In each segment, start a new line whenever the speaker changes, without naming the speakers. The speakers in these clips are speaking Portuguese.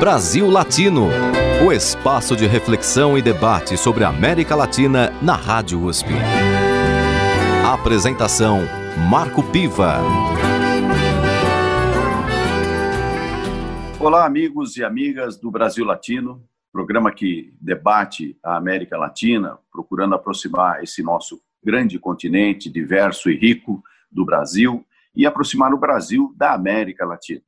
Brasil Latino, o espaço de reflexão e debate sobre a América Latina na Rádio USP. Apresentação Marco Piva.
Olá, amigos e amigas do Brasil Latino, programa que debate a América Latina, procurando aproximar esse nosso grande continente diverso e rico do Brasil e aproximar o Brasil da América Latina.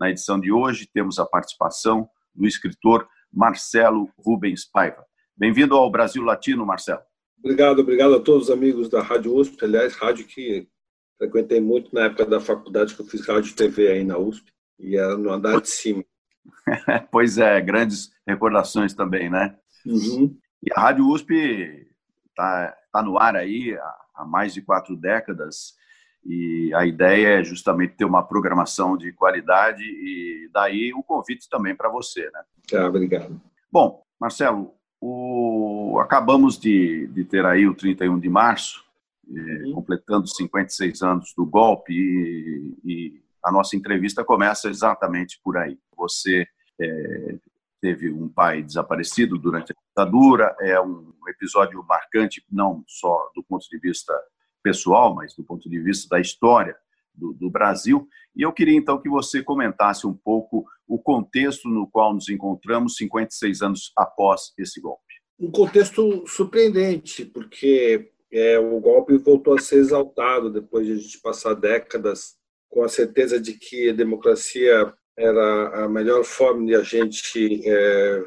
Na edição de hoje, temos a participação do escritor Marcelo Rubens Paiva. Bem-vindo ao Brasil Latino, Marcelo.
Obrigado, obrigado a todos os amigos da Rádio USP, aliás, rádio que frequentei muito na época da faculdade que eu fiz rádio e TV aí na USP, e era no andar de cima.
pois é, grandes recordações também, né?
Uhum.
E a Rádio USP está tá no ar aí há, há mais de quatro décadas, e a ideia é justamente ter uma programação de qualidade e daí o convite também para você, né?
Ah, obrigado.
Bom, Marcelo, o... acabamos de, de ter aí o 31 de março, eh, completando 56 anos do golpe e, e, a nossa entrevista começa exatamente por aí. Você é, teve um pai desaparecido durante a ditadura, é um episódio marcante não só do ponto de vista pessoal, mas do ponto de vista da história do, do, Brasil. E eu queria então que você comentasse um pouco o contexto no qual nos encontramos 56 anos após esse golpe.
Um contexto surpreendente, porque é, o golpe voltou a ser exaltado depois de a gente passar décadas com a certeza de que a democracia era a melhor forma de a gente é,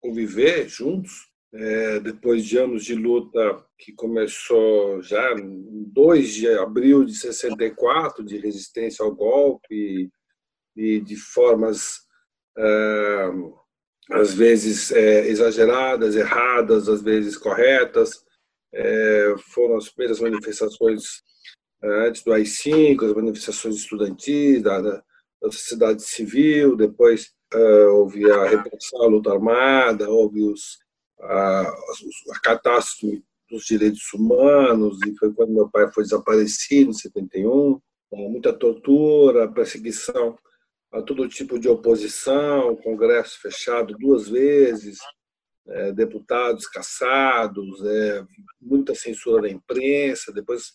conviver juntos é, depois de anos de luta que começou já em 2 de abril de 64, de resistência ao golpe e de formas é, às vezes é, exageradas, erradas, às vezes corretas. É, foram as primeiras manifestações é, antes do AI-5, as manifestações estudantis, da, da, da sociedade civil, depois é, houve a repressão, a luta armada, houve os a, a catástrofe dos direitos humanos, e foi quando meu pai foi desaparecido, em 71, muita tortura, perseguição a todo tipo de oposição, congresso fechado duas vezes, é, deputados caçados, é, muita censura da imprensa, depois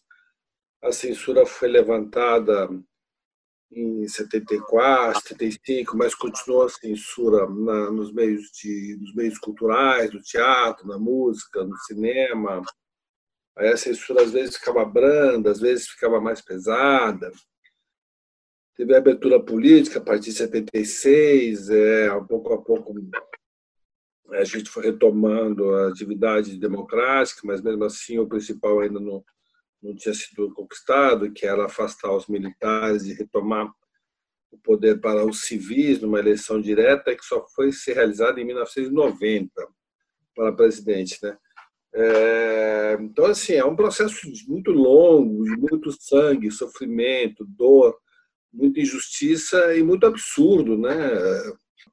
a censura foi levantada em 74, 75, mas continuou a censura na, nos meios de, nos meios culturais, no teatro, na música, no cinema. Aí a censura às vezes ficava branda, às vezes ficava mais pesada. Teve a abertura política a partir de 76, é, pouco a pouco a gente foi retomando a atividade democrática, mas mesmo assim o principal ainda não, não tinha sido conquistado, que era afastar os militares e retomar o poder para os civis numa eleição direta que só foi ser realizada em 1990 para presidente, né? É, então assim é um processo muito longo, de muito sangue, sofrimento, dor, muita injustiça e muito absurdo, né?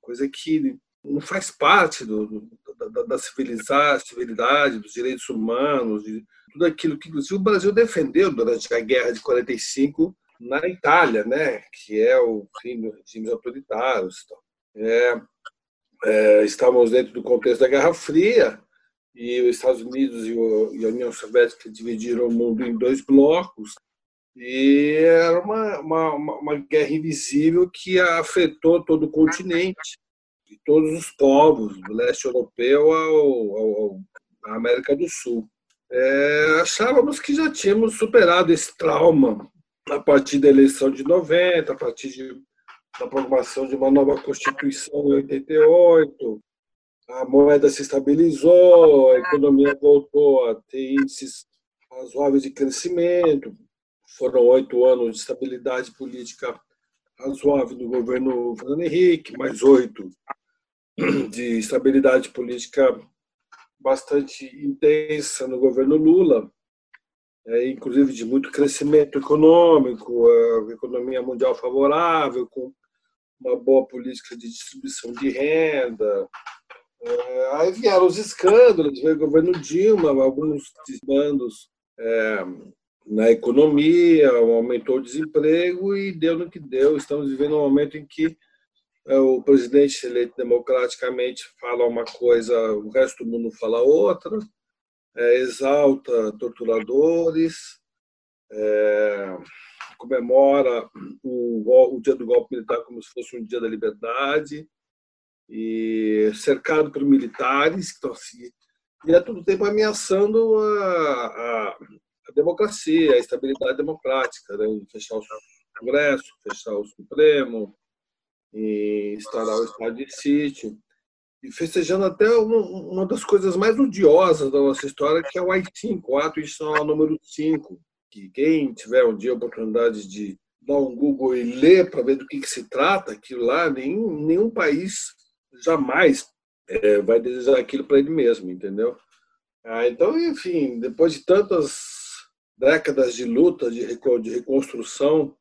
Coisa que não faz parte do, da, da civilidade, dos direitos humanos, de, tudo aquilo que, inclusive, o Brasil defendeu durante a Guerra de 45 na Itália, né, que é o dos regimes autoritários. É, é, estávamos dentro do contexto da Guerra Fria e os Estados Unidos e, o, e a União Soviética dividiram o mundo em dois blocos e era uma, uma, uma guerra invisível que afetou todo o continente e todos os povos, do leste europeu ao, ao, à América do Sul é, achávamos que já tínhamos superado esse trauma a partir da eleição de 90, a partir de, da aprovação de uma nova Constituição em 88. A moeda se estabilizou, a economia voltou a ter índices razoáveis de crescimento. Foram oito anos de estabilidade política razoável do governo Fernando Henrique, mais oito de estabilidade política bastante intensa no governo Lula, é, inclusive de muito crescimento econômico, a economia mundial favorável, com uma boa política de distribuição de renda. É, aí vieram os escândalos, veio o governo Dilma, alguns desmandos é, na economia, aumentou o desemprego e deu no que deu. Estamos vivendo um momento em que é, o presidente eleito democraticamente fala uma coisa, o resto do mundo fala outra, é, exalta torturadores, é, comemora o, o dia do golpe militar como se fosse um dia da liberdade, e cercado por militares que estão assim, e a todo tempo ameaçando a, a, a democracia, a estabilidade democrática, né? fechar o Congresso, fechar o Supremo, e instaurar o estado de sítio, e festejando até uma, das coisas mais odiosas da nossa história, que é o AI-5, o ato institucional número 5, que quem tiver um dia a oportunidade de dar um Google e ler para ver do que, que se trata, aquilo lá, nenhum, nenhum país jamais é, vai desejar aquilo para ele mesmo, entendeu? Ah, então, enfim, depois de tantas décadas de luta, de, de reconstrução,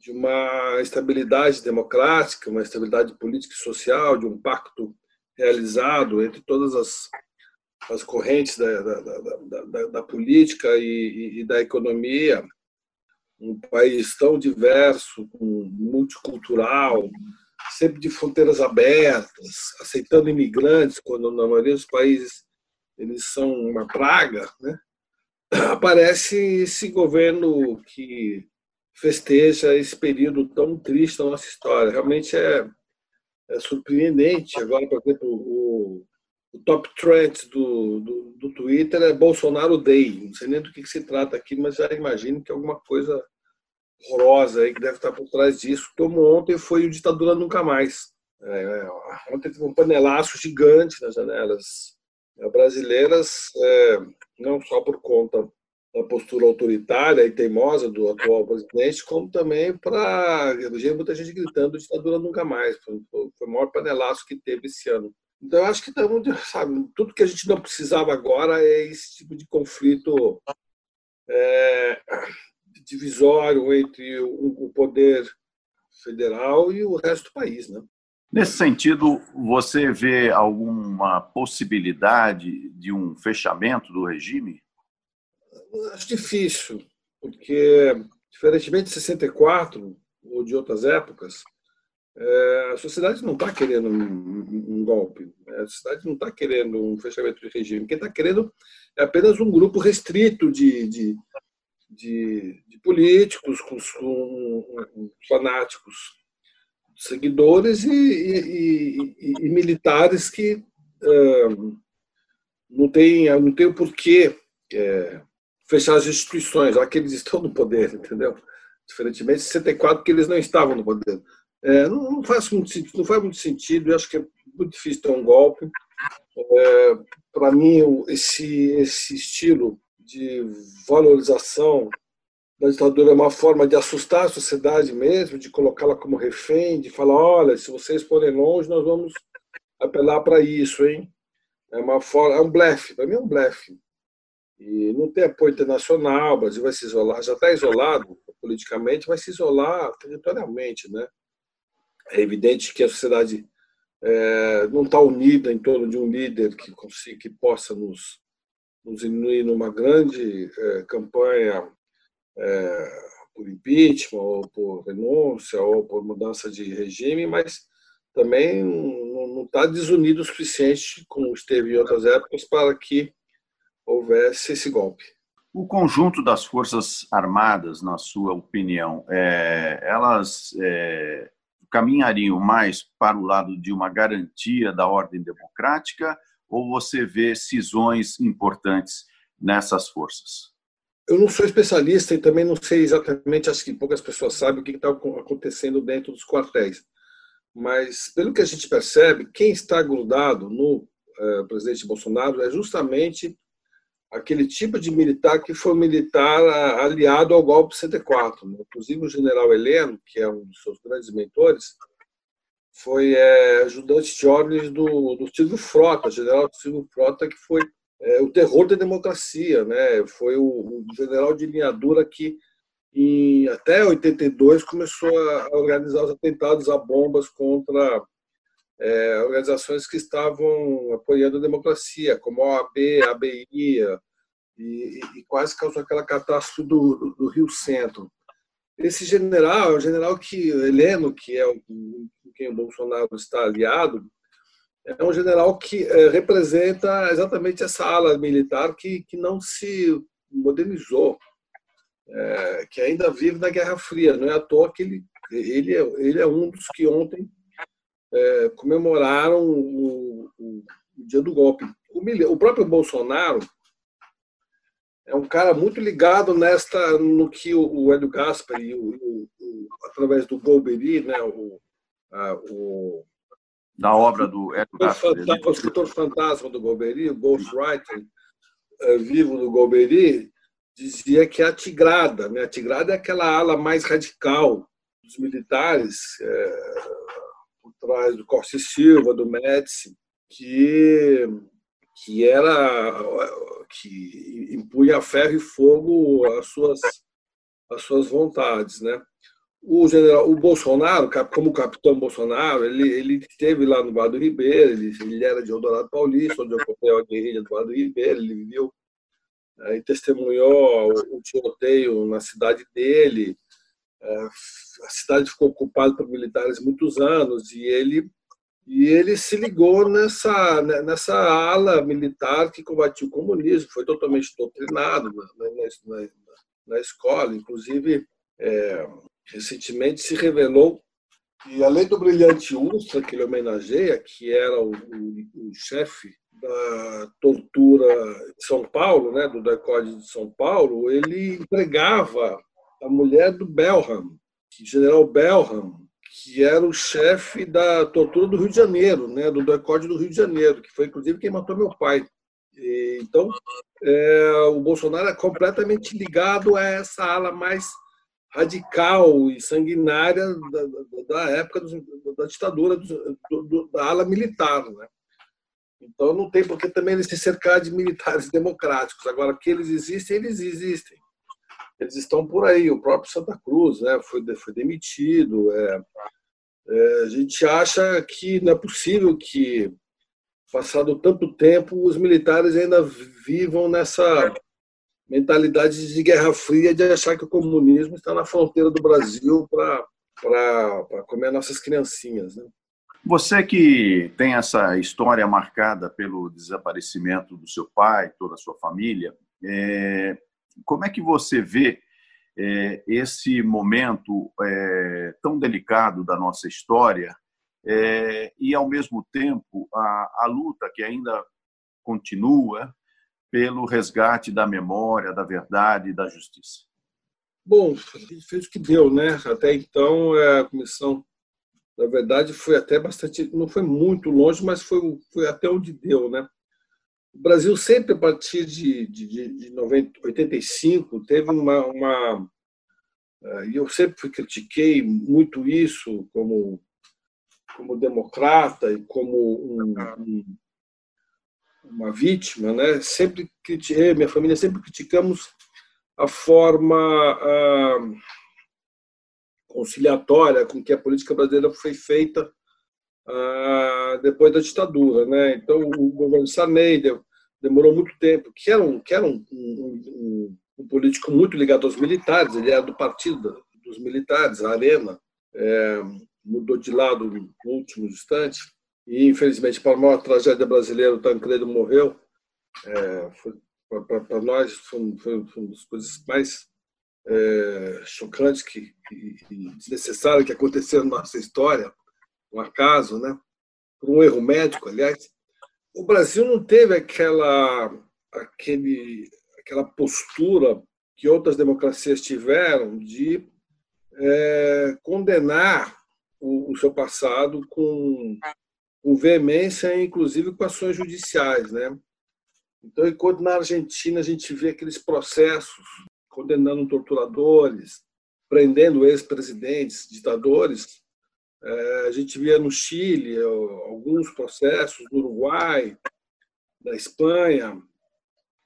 de uma estabilidade democrática, uma estabilidade política e social, de um pacto realizado entre todas as, as correntes da, da, da, da, da política e, e, da economia, um país tão diverso, multicultural, sempre de fronteiras abertas, aceitando imigrantes, quando na maioria dos países eles são uma praga, né? aparece esse governo que festeja esse período tão triste da nossa história. Realmente é, é surpreendente. Agora, por exemplo, o, o top trend do, do, do, Twitter é Bolsonaro Day. Não sei nem do que, que se trata aqui, mas já imagino que é alguma coisa horrorosa aí que deve estar por trás disso. Como ontem foi o Ditadura Nunca Mais. É, ontem teve um panelaço gigante nas janelas brasileiras, é, não só por conta da postura autoritária e teimosa do atual presidente, como também para eleger muita gente gritando ditadura nunca mais. Foi, o maior panelaço que teve esse ano. Então, eu acho que estamos, sabe, tudo que a gente não precisava agora é esse tipo de conflito é, divisório entre o, o poder federal e o resto do país, né?
Nesse sentido, você vê alguma possibilidade de um fechamento do regime?
Acho difícil, porque, diferentemente de 64 ou de outras épocas, é, a sociedade não está querendo um, golpe, né? a sociedade não está querendo um fechamento de regime. Quem está querendo é apenas um grupo restrito de, de, de, de políticos, com, com, fanáticos, seguidores e, e, e, e militares que uh, não têm não tem o porquê é, fechar as instituições, já que eles estão no poder, entendeu? Diferentemente de 64, que eles não estavam no poder. É, não, não, faz muito sentido, não faz muito sentido, eu acho que é muito difícil ter um golpe. É, Para mim, esse, esse estilo de valorização da ditadura é uma forma de assustar a sociedade mesmo, de colocá-la como refém, de falar, olha, se vocês forem longe, nós vamos apelar para isso, hein? É uma forma, é um blefe, para mim é um blefe e não tem apoio internacional, o Brasil vai se isolar, já está isolado politicamente, vai se isolar territorialmente. Né? É evidente que a sociedade é, não está unida em torno de um líder que, consiga, que possa nos, nos unir numa grande é, campanha é, por impeachment, ou por renúncia, ou por mudança de regime, mas também não está desunido o suficiente, como esteve em outras épocas, para que houvesse esse golpe.
O conjunto das Forças Armadas, na sua opinião, é, elas é, caminhariam mais para o lado de uma garantia da ordem democrática ou você vê cisões importantes nessas forças?
Eu não sou especialista e também não sei exatamente, acho que poucas pessoas sabem o que está acontecendo dentro dos quartéis. Mas, pelo que a gente percebe, quem está grudado no uh, presidente Bolsonaro é justamente aquele tipo de militar que foi militar aliado ao golpe 74. Né? Inclusive o general Heleno, que é um dos seus grandes mentores, foi é, ajudante de ordens do, do Silvio Frota, general Silvio Frota, que foi é, o terror da democracia. Né? Foi o, o general de linha dura que, em, até 82, começou a organizar os atentados a bombas contra é, organizações que estavam apoiando a democracia, como a OAB, a ABI, e, e, quase causou aquela catástrofe do, do, Rio Centro. esse general, o general que Heleno, que é com quem o Bolsonaro está aliado, é um general que é, representa exatamente essa ala militar que, que não se modernizou, é, que ainda vive na Guerra Fria. Não é à toa que ele, ele, é, ele é um dos que ontem é, comemoraram o, o, o, dia do golpe. O, o, próprio Bolsonaro é um cara muito ligado nesta no que o, Hélio Gaspari, o, através do Golbery, né, o, a,
da obra do Hélio
Gaspari. O escritor fantasma do Golbery, o Ghostwriter é, vivo do Golbery, dizia que a Tigrada, né? a Tigrada é aquela ala mais radical dos militares, é, por trás do Corsi Silva, do Médici, que, que era que impunha ferro e fogo as suas, as suas vontades. Né? O, general, o Bolsonaro, como capitão Bolsonaro, ele, ele esteve lá no Vado Ribeiro, ele, ele era de Eldorado Paulista, onde ocorreu a guerrilha do Vado Ribeiro, ele viveu e testemunhou o tiroteio na cidade dele. É, a cidade ficou ocupada por militares muitos anos e ele e ele se ligou nessa nessa ala militar que combatiu o comunismo, foi totalmente doutrinado na, na, na, na escola, inclusive é, recentemente se revelou que além do brilhante Ustra que ele homenageia, que era o, o, o chefe da tortura de São Paulo, né, do decode de São Paulo, ele empregava a mulher do Belham, general Belham, que era o chefe da tortura do Rio de Janeiro, né, do decode do Rio de Janeiro, que foi inclusive quem matou meu pai. E, então, é, o Bolsonaro é completamente ligado a essa ala mais radical e sanguinária da, da época do, da ditadura do, do, da ala militar, né? Então não tem porque também eles se cercar de militares democráticos. Agora que eles existem, eles existem. Eles estão por aí. O próprio Santa Cruz, né, foi foi demitido. É, é, a gente acha que não é possível que passado tanto tempo os militares ainda vivam nessa mentalidade de guerra fria de achar que o comunismo está na fronteira do Brasil para comer nossas criancinhas, né?
Você que tem essa história marcada pelo desaparecimento do seu pai, toda a sua família, é, como é que você vê é, esse momento é, tão delicado da nossa história é, e, ao mesmo tempo, a, a luta que ainda continua pelo resgate da memória, da verdade e da justiça?
Bom, fez o que deu, né? Até então, a comissão na verdade, foi até bastante, não foi muito longe, mas foi, foi até onde deu, né? O Brasil sempre, a partir de, de, de 90, 85, teve uma, uma eh, e eu sempre critiquei muito isso como como democrata e como um, um, uma vítima, né? Sempre critiquei, minha família sempre criticamos a forma ah, conciliatória com que a política brasileira foi feita ah, depois da ditadura. Né? Então, o governo Sarney demorou muito tempo, que era, um, que era um, um, um, político muito ligado aos militares, ele era do partido dos militares, a Arena, é, mudou de lado no último instante, e infelizmente, para a maior tragédia brasileira, o Tancredo morreu. É, para nós, foi, foi, uma das coisas mais é, chocantes que, e desnecessárias que aconteceram na nossa história, um acaso, né? por um erro médico, aliás, o Brasil não teve aquela, aquele, aquela postura que outras democracias tiveram de é, condenar o, o, seu passado com, com veemência, inclusive com ações judiciais. Né? Então, enquanto na Argentina a gente vê aqueles processos condenando torturadores, prendendo ex-presidentes, ditadores. É, a gente via no Chile alguns processos, no Uruguai, na Espanha,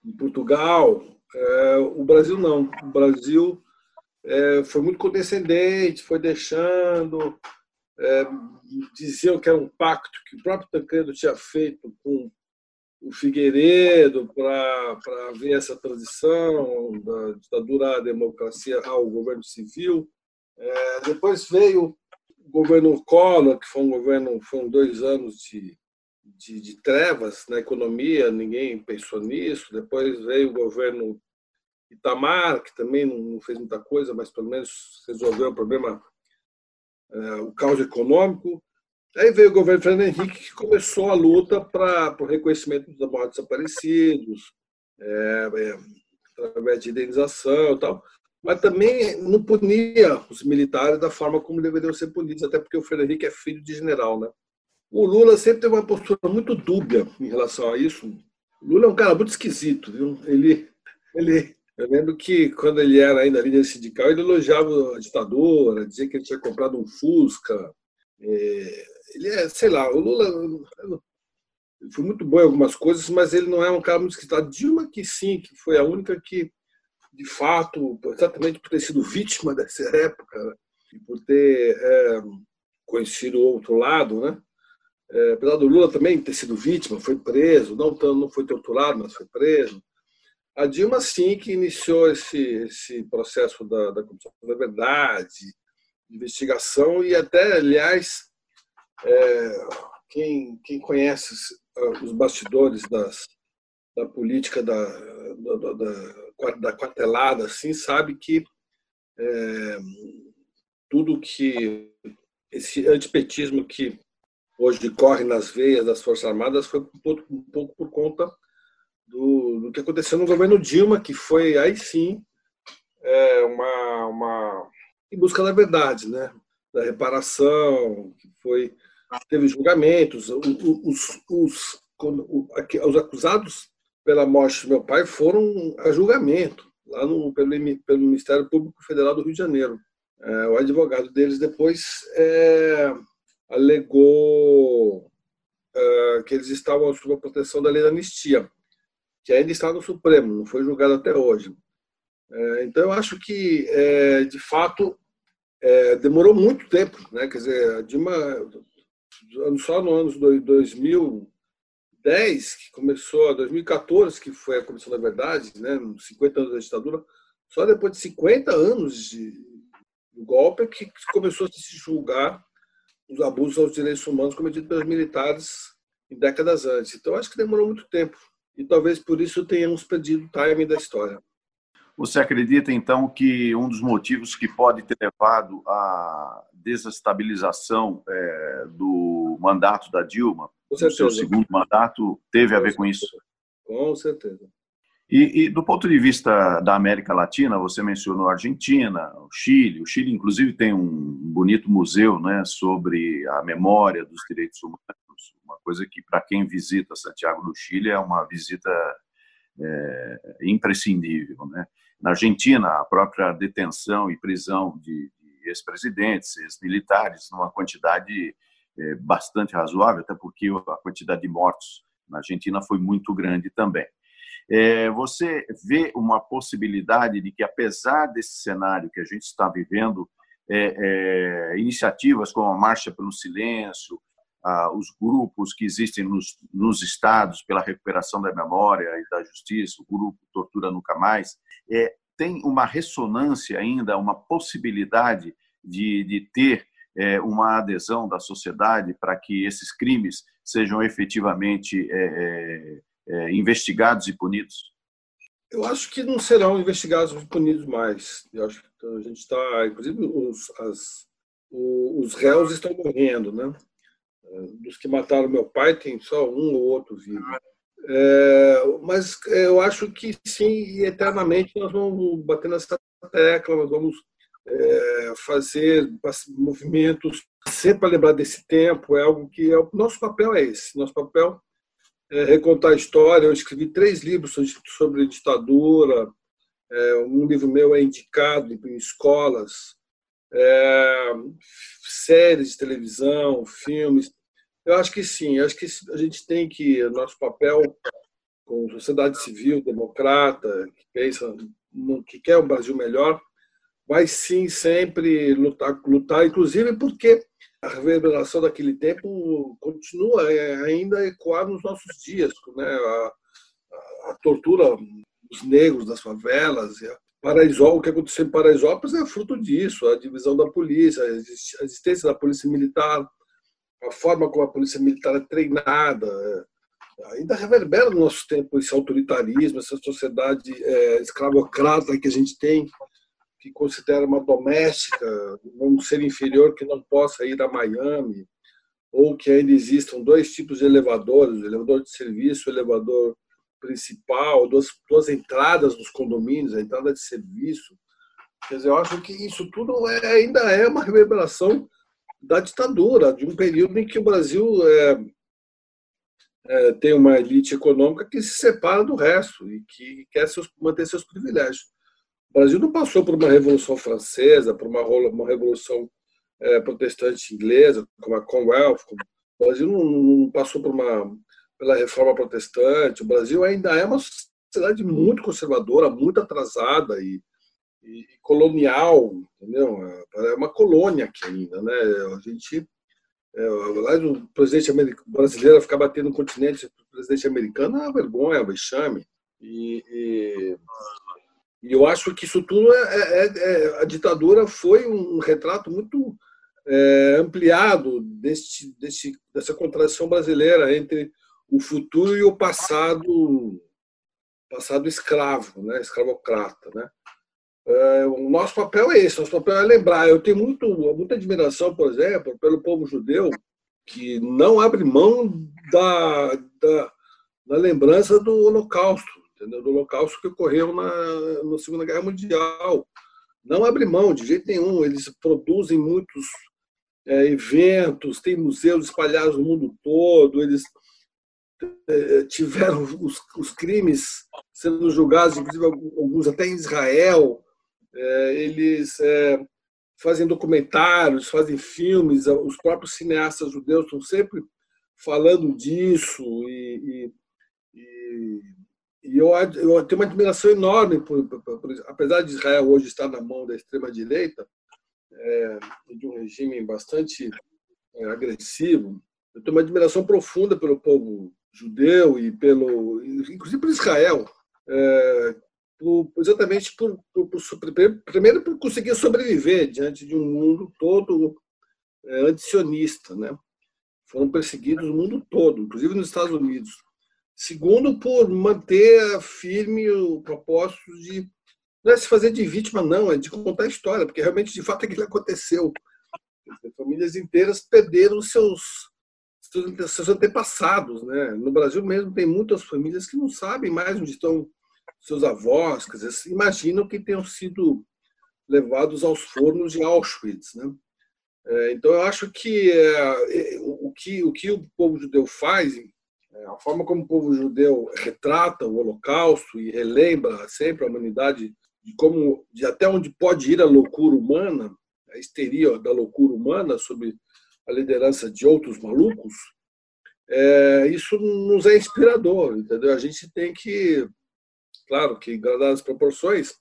em Portugal. É, o Brasil não. O Brasil é, foi muito condescendente, foi deixando. diziam que era um pacto que o próprio Tancredo tinha feito com o Figueiredo para ver essa transição da ditadura à democracia ao governo civil. Depois veio governo Collor, que foi um governo, foram dois anos de, de, de, trevas na economia, ninguém pensou nisso. Depois veio o governo Itamar, que também não fez muita coisa, mas pelo menos resolveu o problema, é, o caos econômico. Aí veio o governo Fernando Henrique, que começou a luta para o reconhecimento dos mortos desaparecidos, é, é, através de indenização e tal, mas também não punia os militares da forma como deveriam ser punidos, até porque o Henrique é filho de general. Né? O Lula sempre teve uma postura muito dúbia em relação a isso. O Lula é um cara muito esquisito. Viu? Ele, ele, eu lembro que quando ele era ainda líder sindical, ele elogiava a ditadura, dizia que ele tinha comprado um Fusca. É, ele é, sei lá, o Lula foi muito bom em algumas coisas, mas ele não é um cara muito esquisito. A Dilma, que sim, que foi a única que, de fato, exatamente por ter sido vítima dessa época né, e por ter é, conhecido o outro lado, né? É, apesar do Lula também ter sido vítima, foi preso, não, não foi torturado, mas foi preso. A Dilma, sim, que iniciou esse, esse processo da, da Comissão da Verdade, investigação, e até, aliás, é, quem, quem conhece os bastidores das, da política da, da, da, da quartelada assim, sabe que é, tudo que esse antipetismo que hoje corre nas veias das Forças Armadas foi um pouco, um pouco por conta do, do, que aconteceu no governo Dilma, que foi aí sim é, uma, uma em busca da verdade, né? da reparação, que foi teve julgamentos. Os, os, os, os acusados pela morte do meu pai foram a julgamento lá no, pelo, pelo Ministério Público Federal do Rio de Janeiro. É, o advogado deles depois é, alegou é, que eles estavam sob a proteção da lei da anistia, que ainda está no Supremo, não foi julgado até hoje. É, então, eu acho que, é, de fato, é, demorou muito tempo. Né? Quer dizer, Dilma só no ano 2010, que começou, 2014, que foi a Comissão da Verdade, né, 50 anos da ditadura, só depois de 50 anos de, do golpe que começou a se julgar os abusos aos direitos humanos cometidos pelos militares em décadas antes. Então, acho que demorou muito tempo. E talvez por isso tenhamos perdido o timing da história.
Você acredita, então, que um dos motivos que pode ter levado à desestabilização é, do mandato da Dilma, o seu segundo mandato, teve a ver com isso?
Com certeza.
E, e, do ponto de vista da América Latina, você mencionou a Argentina, o Chile. O Chile, inclusive, tem um bonito museu né, sobre a memória dos direitos humanos, uma coisa que, para quem visita Santiago do Chile, é uma visita é, imprescindível. Né? Na Argentina, a própria detenção e prisão de, de ex-presidentes, ex-militares, numa quantidade é, bastante razoável, até porque a quantidade de mortos na Argentina foi muito grande também. É, você vê uma possibilidade de que, apesar desse cenário que a gente está vivendo, é, é, iniciativas como a Marcha pelo Silêncio, os grupos que existem nos, nos, estados pela recuperação da memória e da justiça, o grupo Tortura Nunca Mais, é, tem uma ressonância ainda, uma possibilidade de, de ter é, uma adesão da sociedade para que esses crimes sejam efetivamente é, é, é, investigados e punidos?
Eu acho que não serão investigados e punidos mais. Eu acho que a gente está, inclusive, os, as, os réus estão morrendo, né? Dos que mataram meu pai, tem só um ou outro vivo. É, mas eu acho que sim, eternamente nós vamos bater nessa tecla, nós vamos é, fazer movimentos sempre para lembrar desse tempo. É algo que é, o nosso papel é esse. Nosso papel é recontar a história. Eu escrevi três livros sobre ditadura. É, um livro meu é indicado em escolas, é, séries de televisão, filmes. Eu acho que sim, acho que a gente tem que, nosso papel como sociedade civil, democrata, que pensa, que quer um Brasil melhor, vai sim sempre lutar, lutar, inclusive porque a reverberação daquele tempo continua ainda a ecoar nos nossos dias, né? a, a, a tortura dos negros das favelas, Paraisópolis, o que aconteceu em Paraisópolis é fruto disso, a divisão da polícia, a existência da polícia militar, a forma como a polícia militar é treinada, é, ainda reverbera no nosso tempo esse autoritarismo, essa sociedade é, escravocrata que a gente tem, que considera uma doméstica um ser inferior que não possa ir a Miami, ou que ainda existam dois tipos de elevadores, elevador de serviço, elevador principal, duas, duas entradas dos condomínios, a entrada de serviço. Quer dizer, eu acho que isso tudo é, ainda é uma reverberação da ditadura, de um período em que o Brasil é, é, tem uma elite econômica que se separa do resto e que quer seus, manter seus privilégios. O Brasil não passou por uma revolução francesa, por uma, uma revolução é, protestante inglesa, como a Commonwealth. O Brasil não, não passou por uma pela reforma protestante. O Brasil ainda é uma sociedade muito conservadora, muito atrasada e, e, colonial, entendeu? É uma colônia aqui ainda, né? A gente é, lá o presidente brasileiro ficar batendo no continente, o presidente americano é uma vergonha, é um vexame. E, e, e eu acho que isso tudo é, é, é, a ditadura foi um retrato muito é, ampliado deste, deste, dessa contradição brasileira entre o futuro e o passado passado escravo, né, escravocrata, né? É, o nosso papel é esse, nosso papel é lembrar. Eu tenho muito, muita admiração, por exemplo, pelo povo judeu que não abre mão da, da, da lembrança do Holocausto, entendeu? do Holocausto que ocorreu na, na Segunda Guerra Mundial. Não abre mão de jeito nenhum. Eles produzem muitos é, eventos, tem museus espalhados no mundo todo. Eles é, tiveram os, os, crimes sendo julgados, inclusive alguns até em Israel. É, eles é, fazem documentários, fazem filmes, os próprios cineastas judeus estão sempre falando disso e, e, e, e eu, eu, tenho uma admiração enorme por, por, por, apesar de Israel hoje estar na mão da extrema direita é, de um regime bastante é, agressivo eu tenho uma admiração profunda pelo povo judeu e pelo, inclusive por Israel, é, por, exatamente por, primeiro por conseguir sobreviver diante de um mundo todo é, antisionista, né? Foram perseguidos no mundo todo, inclusive nos Estados Unidos. Segundo, por manter firme o propósito de não é se fazer de vítima, não, é de contar a história, porque realmente, de fato, aquilo aconteceu. Famílias inteiras perderam seus seus antepassados, né? No Brasil mesmo tem muitas famílias que não sabem mais onde estão seus avós, quer dizer, imaginam que tenham sido levados aos fornos de Auschwitz, né? É, então eu acho que é, o que o que o povo judeu faz, é, a forma como o povo judeu retrata o Holocausto e relembra sempre a humanidade de como de até onde pode ir a loucura humana, a histeria da loucura humana sobre a liderança de outros malucos, é, isso nos é inspirador, entendeu? A gente tem que, claro, que guardar as proporções,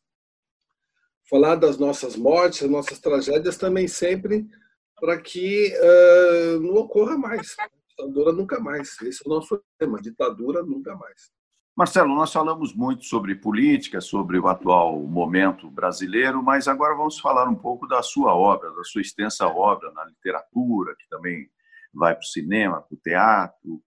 falar das nossas mortes, das nossas tragédias também sempre para que uh, não ocorra mais. Ditadura nunca mais. Esse é o nosso tema. Ditadura nunca mais.
Marcelo, nós falamos muito sobre política, sobre o atual momento brasileiro, mas agora vamos falar um pouco da sua obra, da sua extensa obra na literatura, que também vai para o cinema, para o teatro.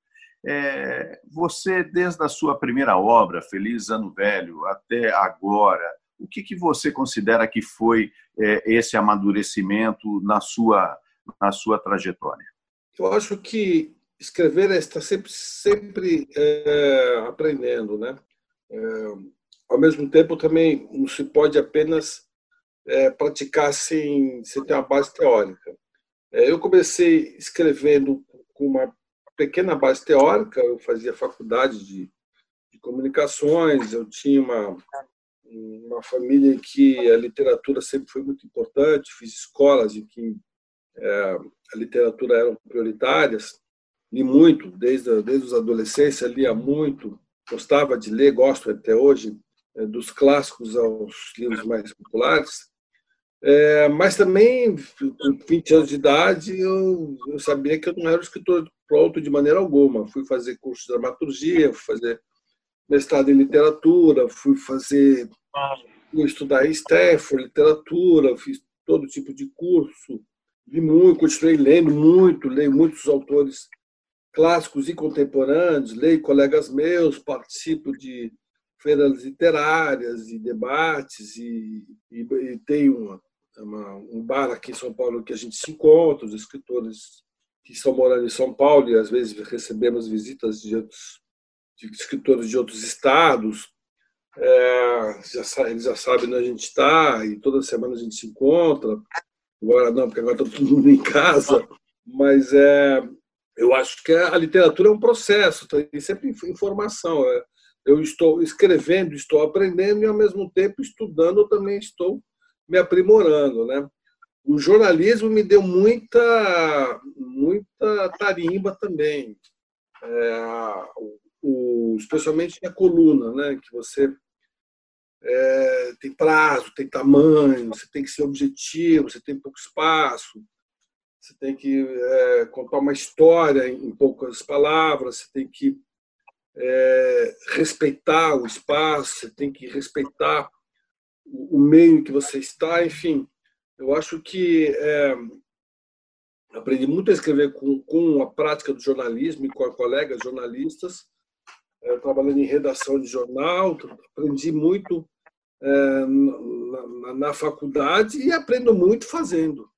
É, você, desde a sua primeira obra, Feliz Ano Velho, até agora, o que, que você considera que foi é, esse amadurecimento na sua, na sua trajetória?
Eu acho que escrever é estar sempre, sempre é, aprendendo, né? É, ao mesmo tempo, também não se pode apenas é, praticar sem, sem ter uma base teórica. Eu comecei escrevendo com uma pequena base teórica, eu fazia faculdade de, de comunicações, eu tinha uma, uma família em que a literatura sempre foi muito importante, fiz escolas em que é, a literatura eram prioritárias, li muito, desde, desde os adolescência, lia muito, gostava de ler, gosto até hoje, é, dos clássicos aos livros mais populares. É, mas também, com 20 anos de idade, eu, eu, sabia que eu não era um escritor pronto de maneira alguma. Fui fazer curso de dramaturgia, fui fazer mestrado em literatura, fui fazer fui estudar em Stanford, literatura, fiz todo tipo de curso, li muito, continuei lendo muito, leio muitos autores clássicos e contemporâneos, leio colegas meus, participo de feiras literárias e debates e, e, e uma, uma, um bar aqui em São Paulo que a gente se encontra, os escritores que estão morando em São Paulo e às vezes recebemos visitas de, outros, de escritores de outros estados. É, já, eles já sabem onde a gente está e toda semana a gente se encontra. Agora não, porque agora está todo mundo em casa. Mas é, eu acho que a literatura é um processo, tem sempre informação. É, eu estou escrevendo, estou aprendendo e, ao mesmo tempo, estudando, também estou me aprimorando. Né? O jornalismo me deu muita, muita tarimba também, é, o, especialmente na coluna, né? que você é, tem prazo, tem tamanho, você tem que ser objetivo, você tem pouco espaço, você tem que é, contar uma história em poucas palavras, você tem que é, respeitar o espaço, você tem que respeitar o, meio em que você está, enfim. Eu acho que é, aprendi muito a escrever com, com a prática do jornalismo e com colegas jornalistas, trabalhando em redação de jornal, aprendi muito na, na faculdade e aprendo muito fazendo.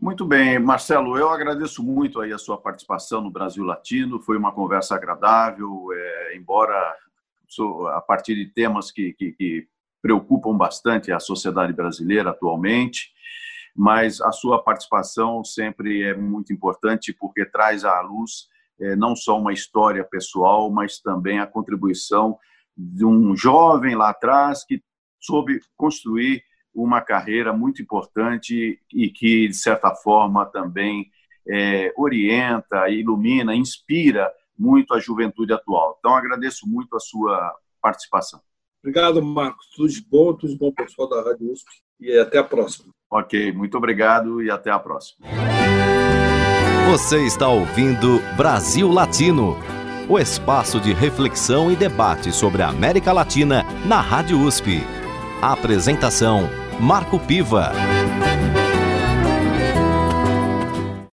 Muito bem, Marcelo, eu agradeço muito aí a sua participação no Brasil Latino, foi uma conversa agradável, é, embora a partir de temas que, que, que, preocupam bastante a sociedade brasileira atualmente, mas a sua participação sempre é muito importante porque traz à luz é, não só uma história pessoal, mas também a contribuição de um jovem lá atrás que soube construir uma carreira muito importante e que, de certa forma, também é, orienta, ilumina, inspira muito a juventude atual. Então, agradeço muito a sua participação.
Obrigado, Marcos. Tudo de bom, tudo de bom, pessoal da Rádio USP. E até a próxima.
Ok, muito obrigado e até a próxima.
Você está ouvindo Brasil Latino, o espaço de reflexão e debate sobre a América Latina na Rádio USP. Apresentação Marco Piva.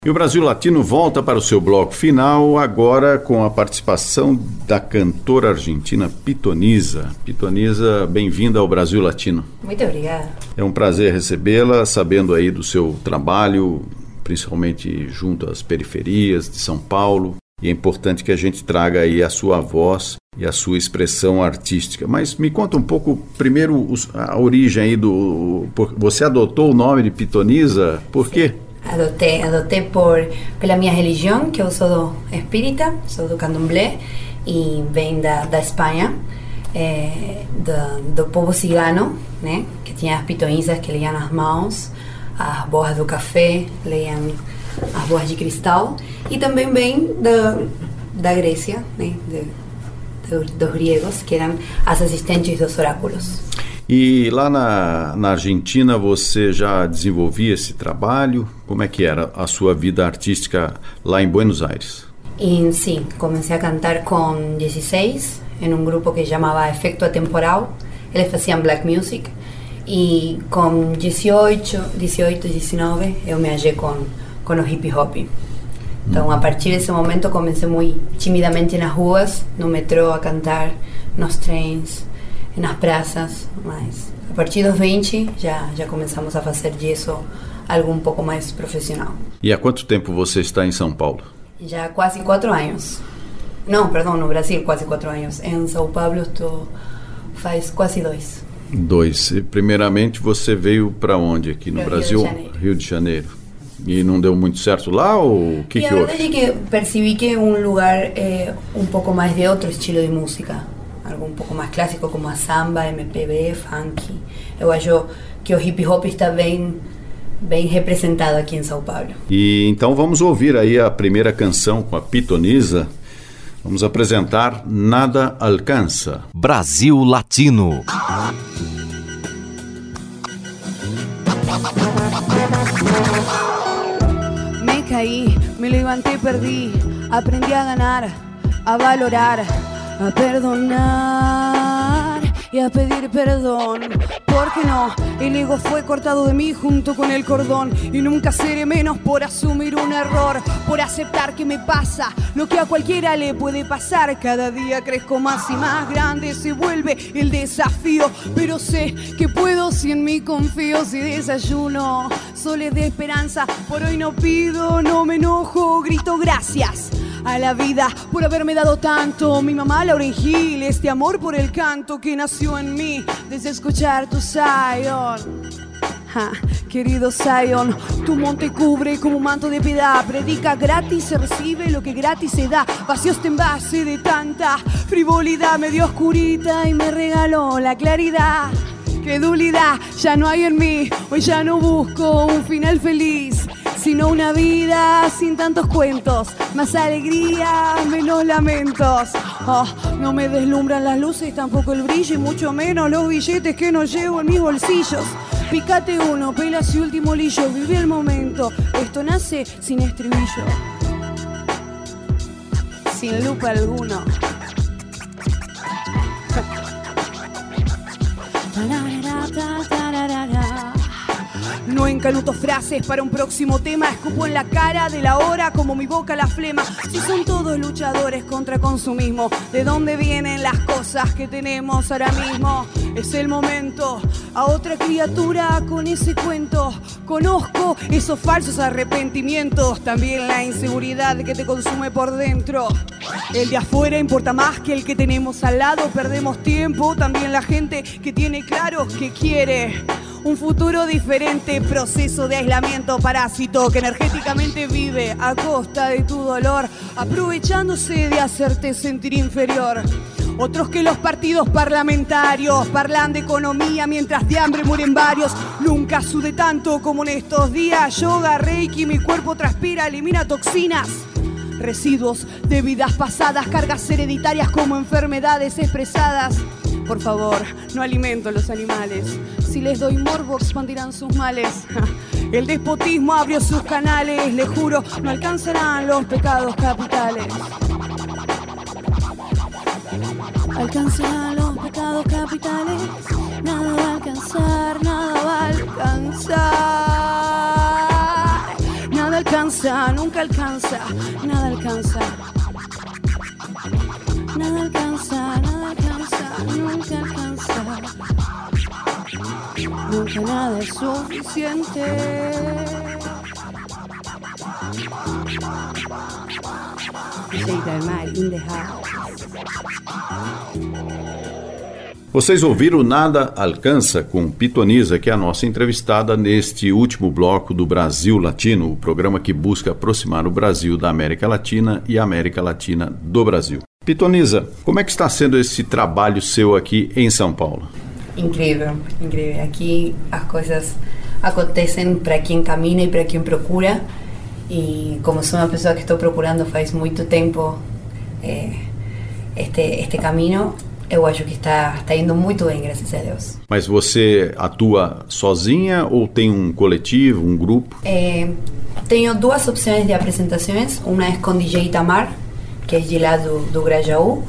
E o Brasil Latino volta para o seu bloco final, agora com a participação da cantora argentina Pitonisa. Pitonisa, bem-vinda ao Brasil Latino.
Muito obrigada.
É um prazer recebê-la, sabendo aí do seu trabalho, principalmente junto às periferias de São Paulo. E é importante que a gente traga aí a sua voz e a sua expressão artística. Mas me conta um pouco, primeiro, a origem aí do. Você adotou o nome de Pitonisa, por quê?
Adotei, adotei por, pela minha religião, que eu sou espírita, sou do candomblé e vem da, da Espanha, é, do, do povo cigano, né, que tinha as pitonizas que liam as mãos, as borras do café, liam as borras de cristal, e também vem da, da Grécia, né, de, dos griegos, que eram as assistentes dos oráculos.
E lá na, na Argentina você já desenvolvia esse trabalho? Como é que era a sua vida artística lá em Buenos Aires?
E, sim, comecei a cantar com 16 em um grupo que chamava Efecto Atemporal. Eles faziam black music. E com 18, 18, 19 eu me achei com, com o hip hop. Então, a partir desse momento, comecei muito timidamente nas ruas, no metrô, a cantar, nos trens, nas praças. Mas a partir dos 20, já, já começamos a fazer disso algo um pouco mais profissional.
E há quanto tempo você está em São Paulo?
Já quase quatro anos. Não, perdão, no Brasil quase quatro anos. Em São Paulo estou faz quase dois.
Dois. E, primeiramente, você veio para onde aqui no Brasil?
Rio de Janeiro.
Rio de Janeiro. E não deu muito certo lá ou o que, que
a verdade é que percebi que é um lugar é, um pouco mais de outro estilo de música. Algo um pouco mais clássico como a samba, MPB, funk. Eu acho que o hip hop está bem bem representado aqui em São Paulo.
E então vamos ouvir aí a primeira canção com a Pitonisa. Vamos apresentar Nada Alcança.
Brasil Latino.
caí, levanté y perdí, aprendí a ganar, a valorar, a perdonar y a pedir perdón ¿por qué no? El ego fue cortado de mí junto con el cordón y nunca seré menos por asumir un error, por aceptar que me pasa lo que a cualquiera le puede pasar. Cada día crezco más y más grande, se vuelve el desafío, pero sé que puedo si en mí confío, si desayuno, soles de esperanza, por hoy no pido, no me enojo, grito gracias a la vida por haberme dado tanto. Mi mamá Lauren Hill, este amor por el canto que nació en mí desde escuchar tu Zion. querido Zion, tu monte cubre como manto de piedad. Predica gratis, se recibe lo que gratis se da. Vacío este envase de tanta frivolidad, medio oscurita y me regaló la claridad. Credulidad ya no hay en mí, hoy ya no busco un final feliz sino una vida sin tantos cuentos, más alegría, menos lamentos. Oh, no me deslumbran las luces, tampoco el brillo y mucho menos los billetes que no llevo en mis bolsillos. Picate uno, pela su último lillo, vive el momento. Esto nace sin estribillo, sin lupa alguno. No encanuto frases para un próximo tema, escupo en la cara de la hora como mi boca la flema. Si son todos luchadores contra consumismo, ¿de dónde vienen las cosas que tenemos ahora mismo? Es el momento, a otra criatura con ese cuento. Conozco esos falsos arrepentimientos, también la inseguridad que te consume por dentro. El de afuera importa más que el que tenemos al lado, perdemos tiempo, también la gente que tiene claro que quiere un futuro diferente, proceso de aislamiento parásito que energéticamente vive a costa de tu dolor, aprovechándose de hacerte sentir inferior. Otros que los partidos parlamentarios parlan de economía mientras de hambre mueren varios. Nunca sude tanto como en estos días. Yoga, reiki, mi cuerpo transpira, elimina toxinas. Residuos de vidas pasadas, cargas hereditarias como enfermedades expresadas. Por favor, no alimento a los animales. Si les doy morbo, expandirán sus males. El despotismo abrió sus canales, le juro, no alcanzarán los pecados capitales. Alcanzarán los pecados capitales, nada va a alcanzar, nada va a alcanzar. Nada alcanza, nunca alcanza, nada alcanza. Nada alcanza, nada alcanza, nunca alcanza. Nunca nada es suficiente.
Vocês ouviram Nada Alcança com Pitoniza, que é a nossa entrevistada neste último bloco do Brasil Latino, o programa que busca aproximar o Brasil da América Latina e a América Latina do Brasil. Pitoniza, como é que está sendo esse trabalho seu aqui em São Paulo?
Incrível, incrível. Aqui as coisas acontecem para quem caminha e para quem procura. E como sou uma pessoa que estou procurando faz muito tempo é, este, este caminho, eu acho que está, está indo muito bem, graças a Deus.
Mas você atua sozinha ou tem um coletivo, um grupo?
É, tenho duas opções de apresentações. Uma é com DJ Itamar, que é de lá do, do Grajaú,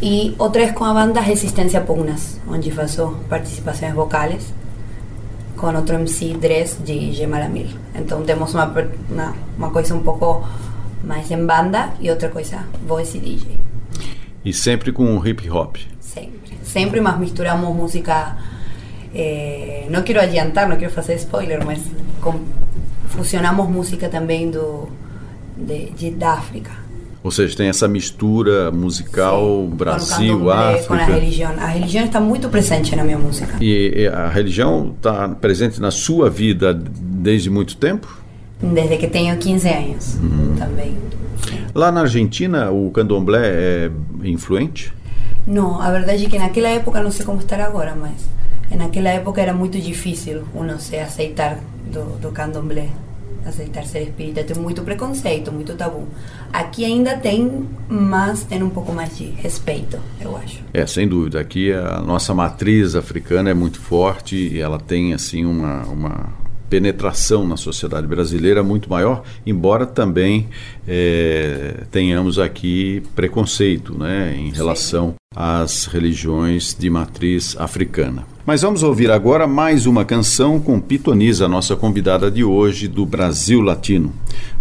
e outra é com a banda Resistência Pugnas, onde faço participações vocais com outro MC Dress de Gemalamil. Então temos uma, uma, coisa um pouco mais em banda e outra coisa voice e DJ.
E sempre com hip hop?
Sempre. Sempre, mas misturamos música. Eh, não quero adiantar, não quero fazer spoiler, mas com, fusionamos música também do, de, de, da África.
Ou seja, tem essa mistura musical Sim, Brasil, África.
Com a religião. A religião está muito presente na minha música.
E, a religião está presente na sua vida desde muito tempo?
Desde que tenho 15 anos uhum. também.
Lá na Argentina, o candomblé é influente?
Não, a verdade é que naquela época, não sei como estar agora, mas naquela época era muito difícil uno se aceitar do, do candomblé, aceitar ser espírita. Tem muito preconceito, muito tabu. Aqui ainda tem, mas tem um pouco mais de respeito, eu acho.
É, sem dúvida. Aqui a nossa matriz africana é muito forte e ela tem, assim, uma, uma penetração na sociedade brasileira muito maior, embora também é, tenhamos aqui preconceito né, em relação Sim. às religiões de matriz africana. Mas vamos ouvir agora mais uma canção com Pitoniza, nossa convidada de hoje do Brasil Latino.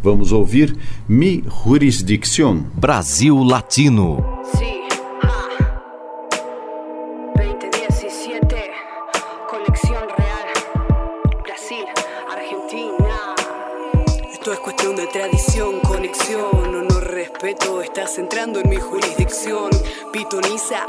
Vamos ouvir Mi Jurisdicción.
Brasil Latino.
Sí. 2017, conexión real. Brasil, Argentina. Esto es cuestión de tradición, conexión, honor, respeto. Estás entrando en mi jurisdicción. Pitoniza,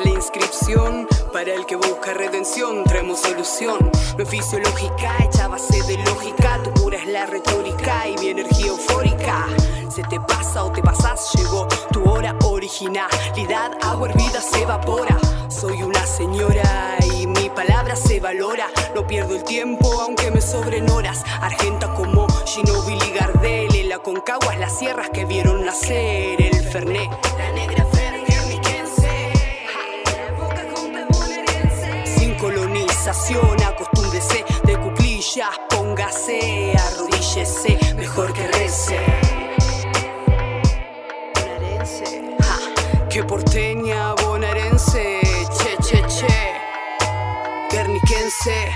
la inscripción. Para el que busca redención, traemos solución. No es fisiológica, hecha base de lógica. Tu pura es la retórica y mi energía eufórica. Se te pasa o te pasas, llegó tu hora originalidad. Agua hervida se evapora. Soy una señora y mi palabra se valora. No pierdo el tiempo aunque me sobren horas. Argenta como Ginobili Gardel. En la Concagua, las sierras que vieron nacer el Fernet. La negra colonización, acostúmbrese de cuclillas. Póngase, arrodíllese, mejor que rece. Bonaerense. Ja, que porteña bonaerense. Che, che, che. Guerniquense.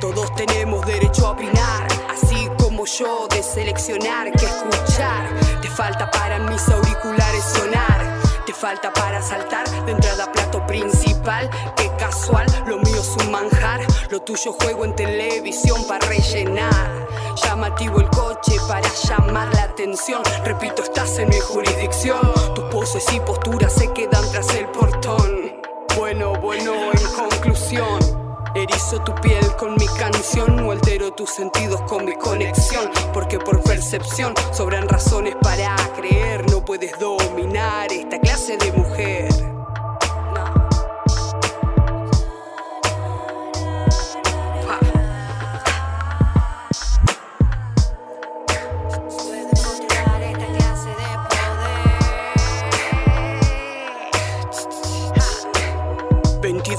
Todos tenemos derecho a opinar, así como yo de seleccionar que escuchar. Te falta para mis auriculares sonar. Te falta para saltar de entrada plato principal. Qué casual, lo mío es un manjar. Lo tuyo juego en televisión para rellenar. Llamativo el coche para llamar la atención. Repito, estás en mi jurisdicción. Tus poses y posturas se quedan tras el portón. Bueno, bueno, en conclusión. Erizo tu piel con mi canción o altero tus sentidos con mi conexión. Porque por percepción sobran razones para creer. No puedes dominar esta clase de mujer.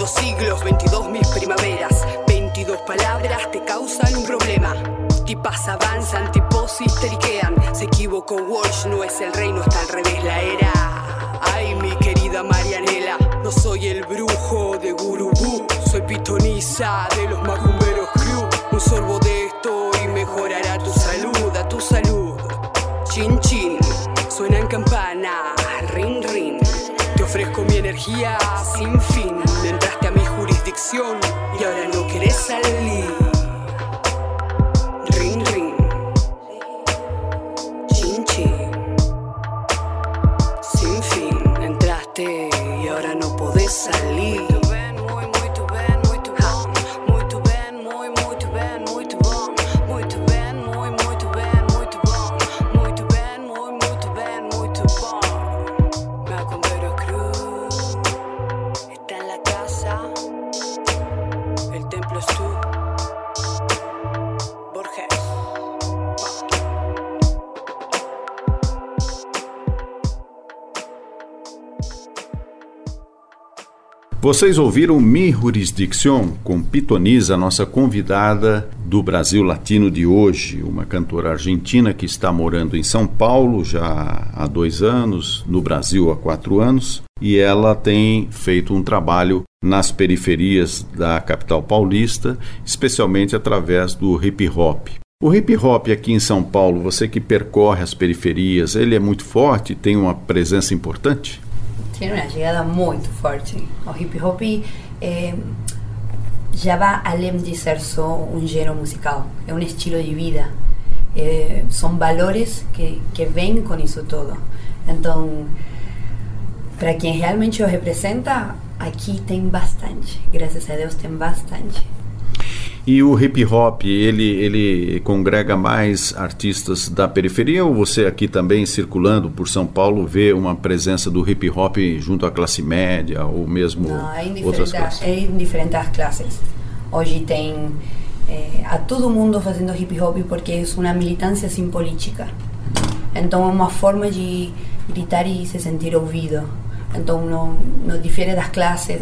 22 siglos, 22 mis primaveras, 22 palabras te causan un problema. Tipas avanzan, tipos histeriquean. Se equivocó Walsh, no es el reino, está al revés la era. Ay, mi querida Marianela, no soy el brujo de Gurubú, soy pitoniza de los macumberos crew. Un sorbo de esto y mejorará tu salud, a tu salud. Chin chin, suenan campanas, rin rin. Te ofrezco mi energía sin fin. Entraste a mi jurisdicción y ahora no querés salir.
Vocês ouviram Mi Jurisdicción com Pitoniza, nossa convidada do Brasil Latino de hoje, uma cantora argentina que está morando em São Paulo já há dois anos, no Brasil há quatro anos, e ela tem feito um trabalho nas periferias da capital paulista, especialmente através do hip hop. O hip hop aqui em São Paulo, você que percorre as periferias, ele é muito forte, tem uma presença importante?
Tiene una llegada muito forte. O hip hop eh, já vai além de ser só um gênero musical, é um estilo de vida. Eh, são valores que, que vêm com isso todo. Então, para quem realmente o representa, aqui tem bastante. Graças a Deus tem bastante.
E o hip hop, ele, ele congrega mais artistas da periferia ou você aqui também circulando por São Paulo vê uma presença do hip hop junto à classe média ou mesmo
Não, é
outras classes?
é indiferente às classes. Hoje tem eh, a todo mundo fazendo hip hop porque é uma militância sem política. Então é uma forma de gritar e se sentir ouvido. Então não, não difere das classes.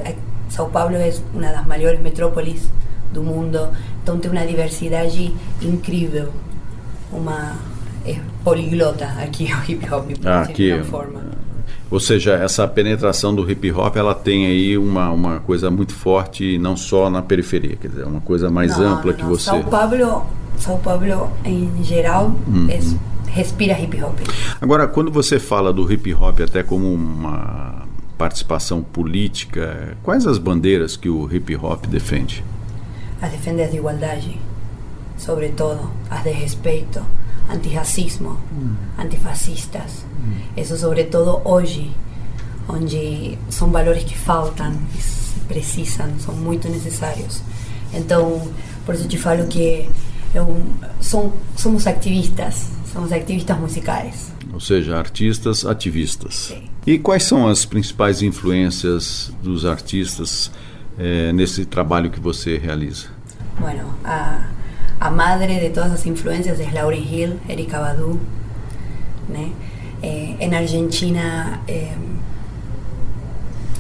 São Paulo é uma das maiores metrópoles do mundo. Então tem uma diversidade incrível. Uma é poliglota aqui o hip hop,
Ah,
de uma forma.
Ou seja, essa penetração do hip hop ela tem aí uma, uma coisa muito forte, não só na periferia, quer dizer, uma coisa mais
não,
ampla
não,
que
não.
você.
São Paulo, São Paulo em geral
Uhum.
é, respira hip hop.
Agora, quando você fala do hip hop até como uma participação política, quais as bandeiras que o hip hop defende?
As defende a igualdade, sobretudo, as de respeito, antirracismo, antifascistas. Isso sobretudo hoje, onde são valores que faltam, que se precisam, são muito necessários. Então, por isso te falo que eu, som, somos ativistas, somos ativistas musicais.
Ou seja, artistas ativistas.
Sim.
E quais são as principais influências dos artistas eh, nesse trabalho que você realiza?
Bueno, a, a madre de todas as influências é Lauryn Hill, Erika Badu, né? Eh, en Argentina, eh,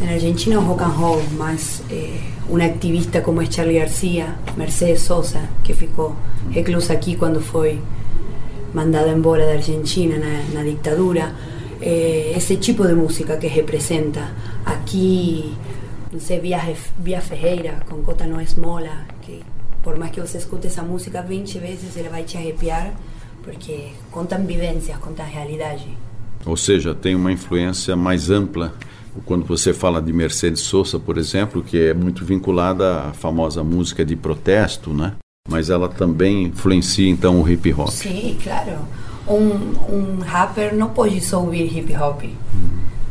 en Argentina o rock and roll, mas eh, una activista como es Charlie García, Mercedes Sosa, que ficou reclusa aqui quando foi mandada embora da Argentina na, na ditadura, eh, ese tipo de música que representa aqui, não sei, Via, Via Ferreira com Cota No Esmola, que por mais que você escute essa música 20 vezes, ela vai te arrepiar, porque contam vivências, contam realidade.
Ou seja, tem uma influência mais ampla. Quando você fala de Mercedes Sosa, por exemplo, que é muito vinculada à famosa música de protesto, né? Mas ela também influencia então o hip hop.
Sim, claro. Um, um rapper não pode só ouvir hip hop,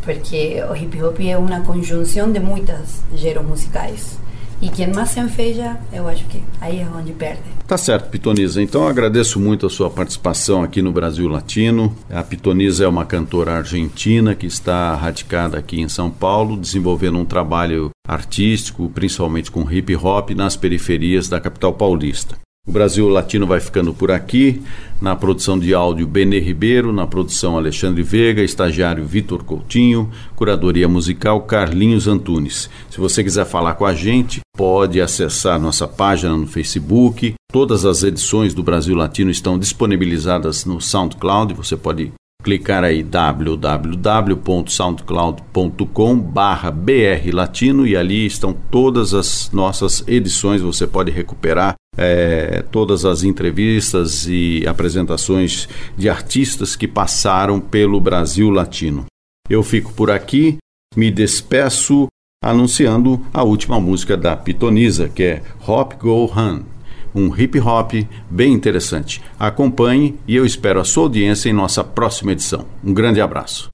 porque o hip hop é uma conjunção de muitas gêneros musicais. E quem mais se enfeja, eu acho que aí é onde perde.
Tá certo, Pitonisa. Então agradeço muito a sua participação aqui no Brasil Latino. A Pitonisa é uma cantora argentina que está radicada aqui em São Paulo, desenvolvendo um trabalho artístico, principalmente com hip hop, nas periferias da capital paulista. O Brasil Latino vai ficando por aqui. Na produção de áudio, Benê Ribeiro. Na produção, Alexandre Veiga. Estagiário, Vitor Coutinho. Curadoria musical, Carlinhos Antunes. Se você quiser falar com a gente, pode acessar nossa página no Facebook. Todas as edições do Brasil Latino estão disponibilizadas no SoundCloud. Você pode clicar aí www.soundcloud.com barra brlatino e ali estão todas as nossas edições, você pode recuperar é, todas as entrevistas e apresentações de artistas que passaram pelo Brasil Latino. Eu fico por aqui, me despeço anunciando a última música da Pitonisa, que é Hop Go Hun um hip hop bem interessante. Acompanhe e eu espero a sua audiência em nossa próxima edição. Um grande abraço.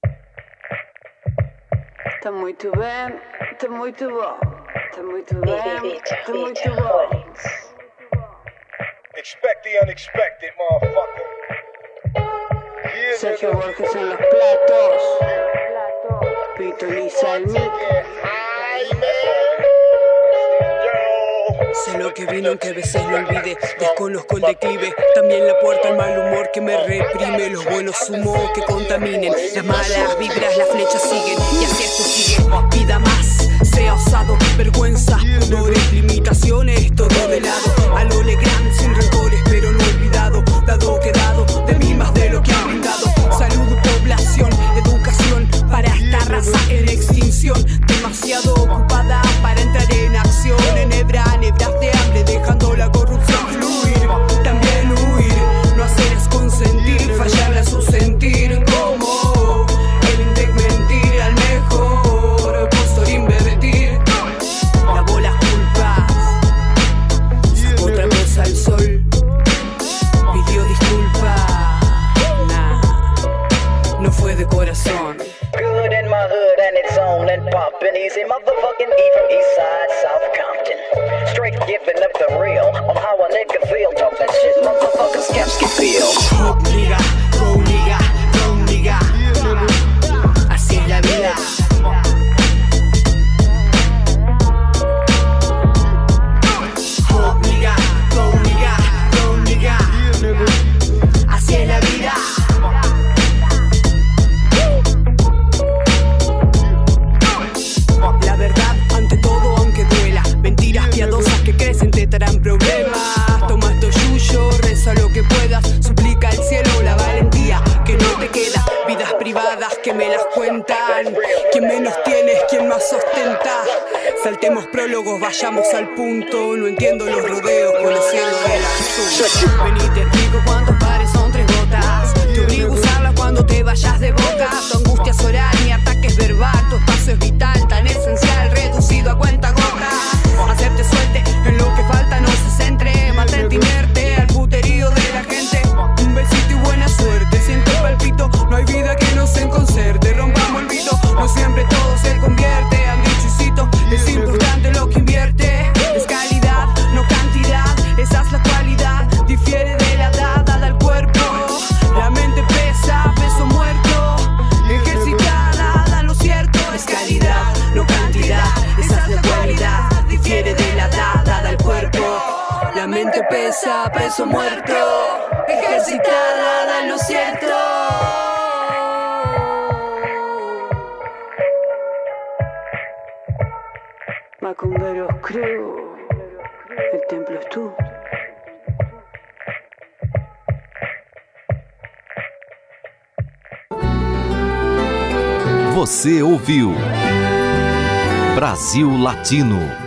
Tá muito bem, tá muito bom. Tá muito bem, tá muito bom.
Expect the unexpected, motherfucker. Yeah,
Sergio. Borges en los platos. Pitoniza el mic.
Sé lo que vino aunque a veces lo olvide Desconozco el declive También la puerta al mal humor que me reprime Los buenos humos que contaminen Las malas vibras, las flechas siguen Y así esto sigue Vida más, sea osado Vergüenza, pudores, limitaciones Todo de lado. A lo sin rencores pero No entiendo los rodeos con los cielos del asunto. Vení, te explico cuántos pares son tres gotas. Te obligo a usarlas cuando te vayas de boca. Tu angustia es oral, mi ataque es verbal. Tu espacio es vital, tan esencial, reducido a cuenta gota. Hacerte suelte en lo que falta, no se centre. Mantente inerte al puterío de la gente. Un besito y buena suerte. Siento el palpito, no hay vida que no se concerte. Rompamos el mito, no siempre todo se convierte. Pesa, peso muerto. Ejercitada, da lo cierto.
Macumberos creo, el templo es tú.
Você ouviu Brasil Latino,